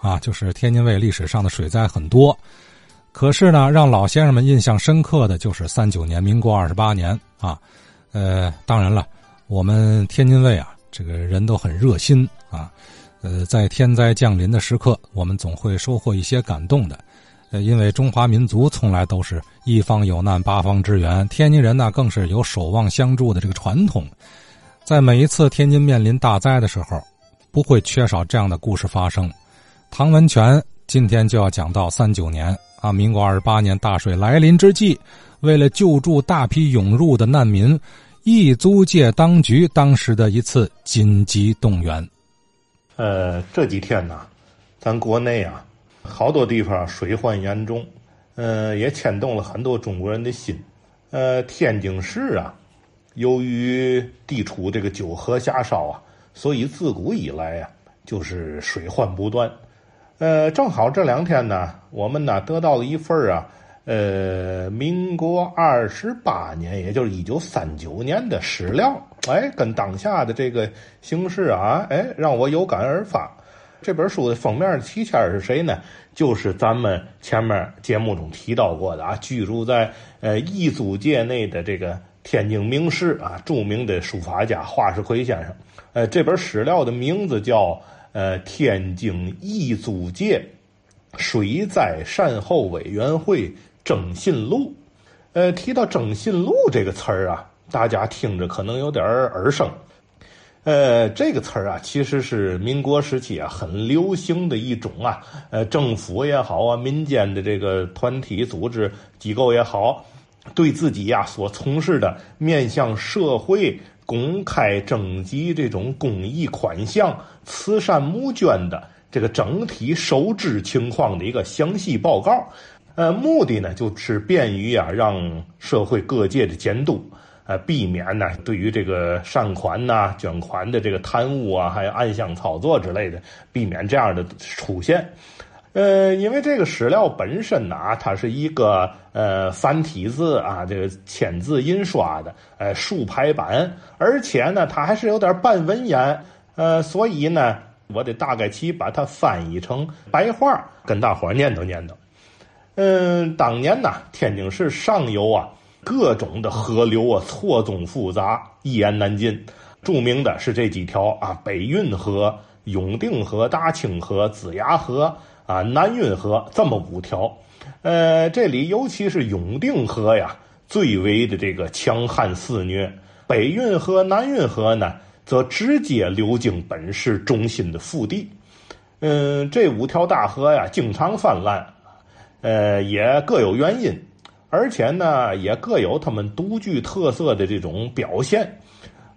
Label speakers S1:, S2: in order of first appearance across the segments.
S1: 啊，就是天津卫历史上的水灾很多。可是呢，让老先生们印象深刻的就是三九年，民国二十八年啊。呃，当然了，我们天津卫啊，这个人都很热心啊。呃，在天灾降临的时刻，我们总会收获一些感动的。呃，因为中华民族从来都是一方有难八方支援，天津人呢更是有守望相助的这个传统。在每一次天津面临大灾的时候，不会缺少这样的故事发生。唐文全今天就要讲到三九年。啊，民国二十八年大水来临之际，为了救助大批涌入的难民，义租界当局当时的一次紧急动员。
S2: 呃，这几天呢，咱国内啊，好多地方水患严重，呃，也牵动了很多中国人的心。呃，天津市啊，由于地处这个九河下梢啊，所以自古以来呀，就是水患不断。呃，正好这两天呢，我们呢得到了一份啊，呃，民国二十八年，也就是一九三九年的史料，哎，跟当下的这个形势啊，哎，让我有感而发。这本书的封面的题签是谁呢？就是咱们前面节目中提到过的啊，居住在呃易租界内的这个天津名士啊，著名的书法家华世奎先生。呃，这本史料的名字叫。呃，天津义租界水灾善后委员会征信录，呃，提到征信录这个词儿啊，大家听着可能有点耳生。呃，这个词儿啊，其实是民国时期啊很流行的一种啊，呃，政府也好啊，民间的这个团体组织机构也好，对自己呀所从事的面向社会。公开征集这种公益款项、慈善募捐的这个整体收支情况的一个详细报告，呃，目的呢就是便于啊让社会各界的监督，呃，避免呢对于这个善款呐、捐款的这个贪污啊，还有暗箱操作之类的，避免这样的出现。呃，因为这个史料本身呢，它是一个呃繁体字啊，这个签字印刷的，呃竖排版，而且呢，它还是有点半文言，呃，所以呢，我得大概其把它翻译成白话，跟大伙念叨念叨。嗯，当年呢，天津市上游啊，各种的河流啊，错综复杂，一言难尽。著名的是这几条啊，北运河、永定河、大清河、子牙河。啊，南运河这么五条，呃，这里尤其是永定河呀，最为的这个强悍肆虐。北运河、南运河呢，则直接流经本市中心的腹地。嗯，这五条大河呀，经常泛滥，呃，也各有原因，而且呢，也各有他们独具特色的这种表现。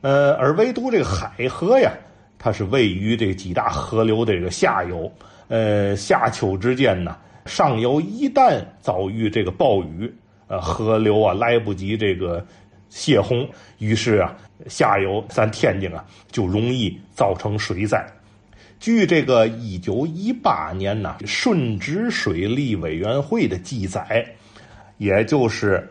S2: 呃，而唯独这个海河呀，它是位于这几大河流的这个下游。呃，夏秋之间呢，上游一旦遭遇这个暴雨，呃，河流啊来不及这个泄洪，于是啊，下游咱天津啊就容易造成水灾。据这个一九一八年呢顺直水利委员会的记载，也就是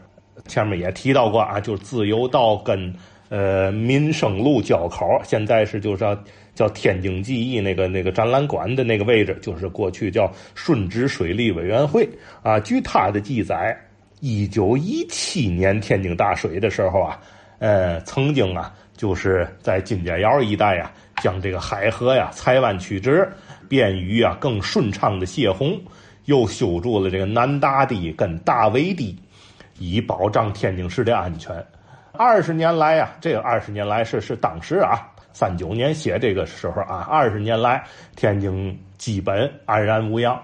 S2: 前面也提到过啊，就是自由道跟呃民生路交口，现在是就是叫。叫天津记忆那个那个展览馆的那个位置，就是过去叫顺直水利委员会啊。据他的记载，一九一七年天津大水的时候啊，呃，曾经啊，就是在金家窑一带啊，将这个海河呀裁弯曲直，便于啊更顺畅的泄洪，又修筑了这个南大堤跟大围堤，以保障天津市的安全。二十年来啊，这个二十年来是是当时啊。三九年写这个时候啊，二十年来天津基本安然无恙。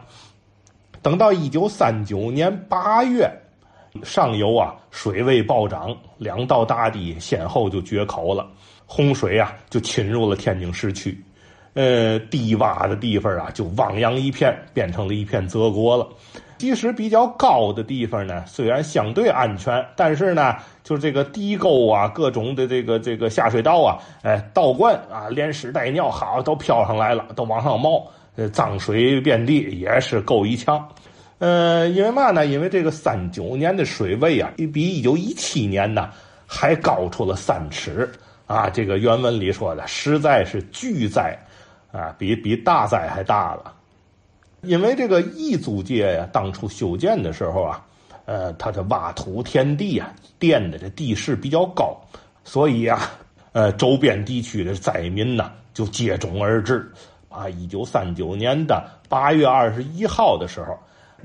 S2: 等到一九三九年八月，上游啊水位暴涨，两道大堤先后就决口了，洪水啊就侵入了天津市区。呃，低洼的地方啊就汪洋一片，变成了一片泽国了。即使比较高的地方呢，虽然相对安全，但是呢，就是这个堤沟啊，各种的这个这个下水道啊，哎，道观啊，连屎带尿，好都飘上来了，都往上冒，呃，脏水遍地，也是够一呛。呃，因为嘛呢？因为这个三九年的水位啊，比一九一七年呢还高出了三尺啊。这个原文里说的，实在是巨灾啊，比比大灾还大了。因为这个义租界呀，当初修建的时候啊，呃，它的挖土填地啊，垫的这地势比较高，所以啊，呃，周边地区的灾民呢就接踵而至。啊，一九三九年的八月二十一号的时候，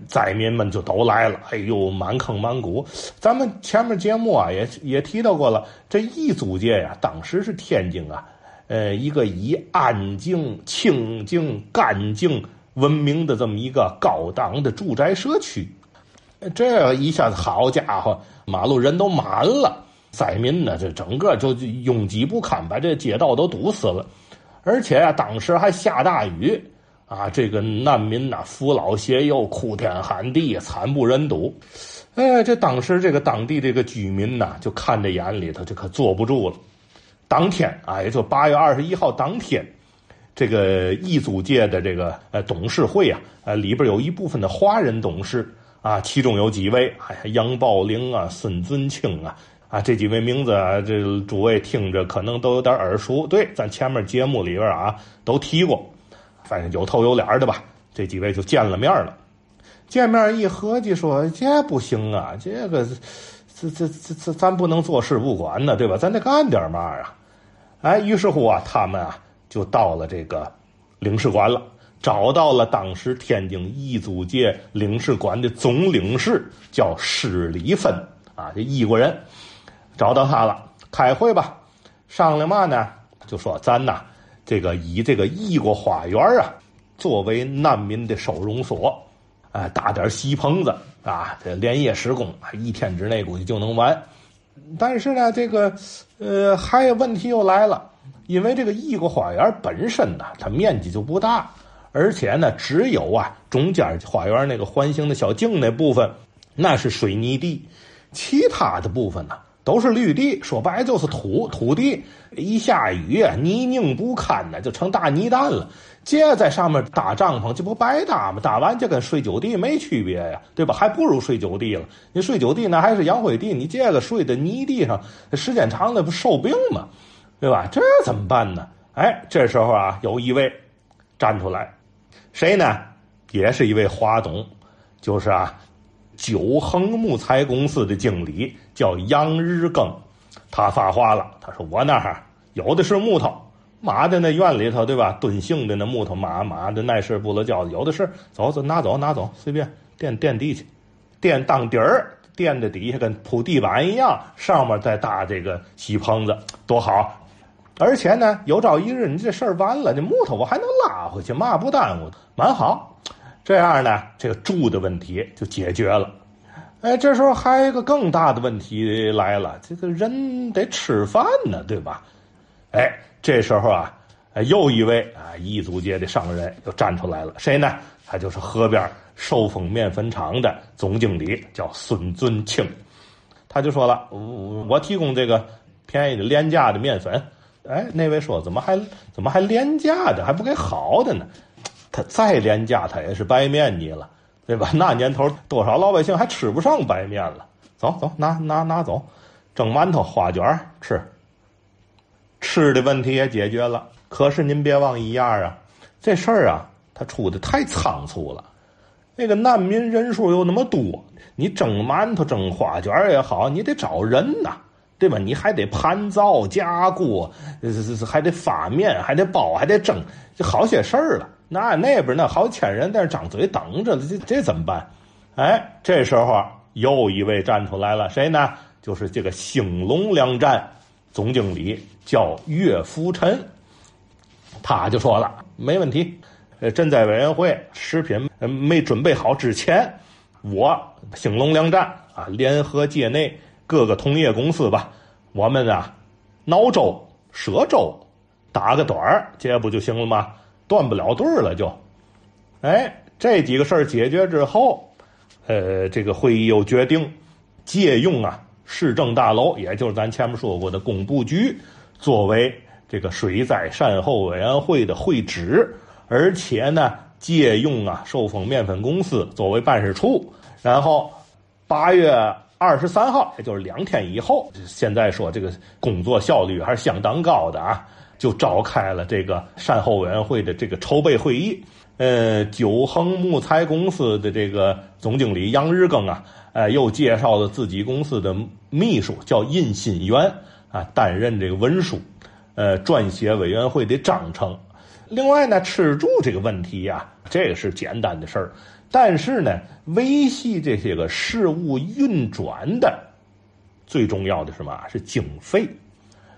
S2: 灾民们就都来了。哎呦，满坑满谷。咱们前面节目啊，也也提到过了，这义租界呀，当时是天津啊，呃，一个以安静、清静、干净。闻名的这么一个高档的住宅社区，这一下子好家伙，马路人都满了，灾民呢这整个就拥挤不堪，把这街道都堵死了。而且啊，当时还下大雨啊，这个难民呐扶老携幼，哭天喊地，惨不忍睹。哎，这当时这个当地这个居民呐，就看在眼里头，这可坐不住了。当天啊，也就八月二十一号当天。这个义租界的这个呃董事会啊，呃里边有一部分的华人董事啊，其中有几位，哎，杨宝玲啊，孙尊庆啊，啊这几位名字啊，这诸位听着可能都有点耳熟。对，咱前面节目里边啊都提过，反正有头有脸的吧。这几位就见了面了，见面一合计说，这不行啊，这个这这这这咱不能坐视不管呢，对吧？咱得干点嘛啊！哎，于是乎啊，他们啊。就到了这个领事馆了，找到了当时天津义租界领事馆的总领事，叫施礼芬啊，这义国人，找到他了，开会吧，商量嘛呢？就说咱呐，这个以这个义国花园啊，作为难民的收容所，啊，搭点席棚子啊，这连夜施工啊，一天之内估计就能完。但是呢，这个呃，还有问题又来了。因为这个异国花园本身呢，它面积就不大，而且呢，只有啊中间花园那个环形的小径那部分，那是水泥地，其他的部分呢都是绿地，说白就是土土地。一下雨，泥泞不堪呢，就成大泥蛋了。这在上面搭帐篷，这不白搭吗？搭完就跟睡酒地没区别呀，对吧？还不如睡酒地了。你睡酒地那还是洋灰地，你这个睡在泥地上，时间长了不受病吗？对吧？这怎么办呢？哎，这时候啊，有一位站出来，谁呢？也是一位华董，就是啊，九恒木材公司的经理，叫杨日庚。他发话了，他说：“我那儿有的是木头，马的那院里头，对吧？蹲性的那木头，马马的耐事不了觉，有的是，走走，拿走拿走，随便垫垫地去，垫当底儿，垫的底下跟铺地板一样，上面再搭这个锡棚子，多好。”而且呢，有朝一日你这事儿完了，这木头我还能拉回去，嘛不耽误，蛮好。这样呢，这个住的问题就解决了。哎，这时候还有一个更大的问题来了，这个人得吃饭呢，对吧？哎，这时候啊，又一位啊异族界的商人又站出来了，谁呢？他就是河边寿丰面粉厂的总经理，叫孙尊庆。他就说了，我我提供这个便宜的廉价的面粉。哎，那位说怎么还怎么还廉价的，还不给好的呢？他再廉价，他也是白面你了，对吧？那年头多少老百姓还吃不上白面了？走走，拿拿拿走，蒸馒头、花卷吃。吃的问题也解决了。可是您别忘一样啊，这事儿啊，他出的太仓促了。那个难民人数又那么多，你蒸馒头、蒸花卷也好，你得找人呐。对吧？你还得盘灶加锅，还得发面，还得包，还得蒸，就好些事儿了。那那边那好几千人在那张嘴等着，这这怎么办？哎，这时候又一位站出来了，谁呢？就是这个兴隆粮站总经理，叫岳福臣。他就说了，没问题。呃，赈灾委员会食品没准备好之前，我兴隆粮站啊，联合界内。各个同业公司吧，我们啊，挠粥、赊粥，打个盹儿，这不就行了吗？断不了队了就。哎，这几个事儿解决之后，呃，这个会议又决定借用啊市政大楼，也就是咱前面说过的工部局，作为这个水灾善后委员会的会址，而且呢，借用啊寿丰面粉公司作为办事处，然后八月。二十三号，也就是两天以后，现在说这个工作效率还是相当高的啊，就召开了这个善后委员会的这个筹备会议。呃，九恒木材公司的这个总经理杨日庚啊，呃，又介绍了自己公司的秘书叫印新元啊，担任这个文书，呃，撰写委员会的章程。另外呢，吃住这个问题呀，这个是简单的事儿，但是呢，维系这些个事物运转的最重要的是什么？是经费。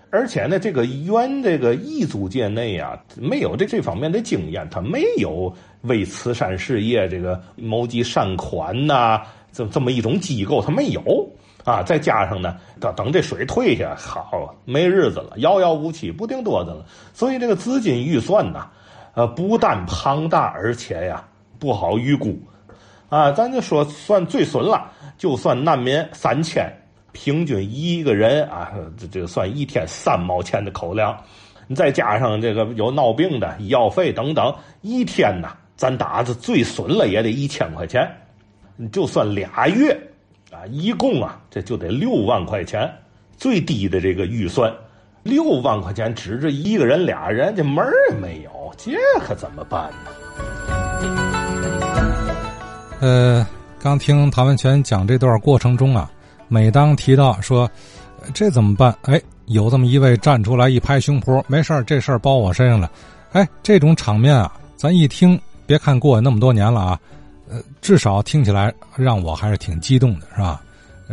S2: 而且呢，这个原这个异族界内啊，没有这这方面的经验，他没有为慈善事业这个谋集善款呐，这这么一种机构，他没有啊。再加上呢，等等这水退下，好没日子了，遥遥无期，不定多的了。所以这个资金预算呐，呃，不但庞大，而且呀不好预估啊。咱就说算最损了，就算难民三千。平均一个人啊，这这算一天三毛钱的口粮，你再加上这个有闹病的医药费等等，一天呐，咱打子最损了也得一千块钱，你就算俩月啊，一共啊，这就得六万块钱，最低的这个预算，六万块钱指着一个人俩人，这门儿也没有，这可怎么办呢？
S1: 呃，刚听唐文全讲这段过程中啊。每当提到说这怎么办？哎，有这么一位站出来一拍胸脯，没事这事儿包我身上了。哎，这种场面啊，咱一听，别看过那么多年了啊，呃，至少听起来让我还是挺激动的，是吧？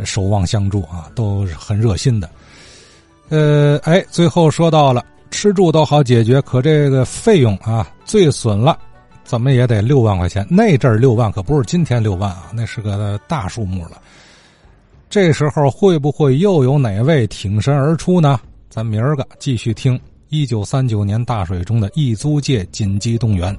S1: 守望相助啊，都是很热心的。呃，哎，最后说到了吃住都好解决，可这个费用啊，最损了，怎么也得六万块钱。那阵儿六万可不是今天六万啊，那是个大数目了。这时候会不会又有哪位挺身而出呢？咱明儿个继续听一九三九年大水中的一租界紧急动员。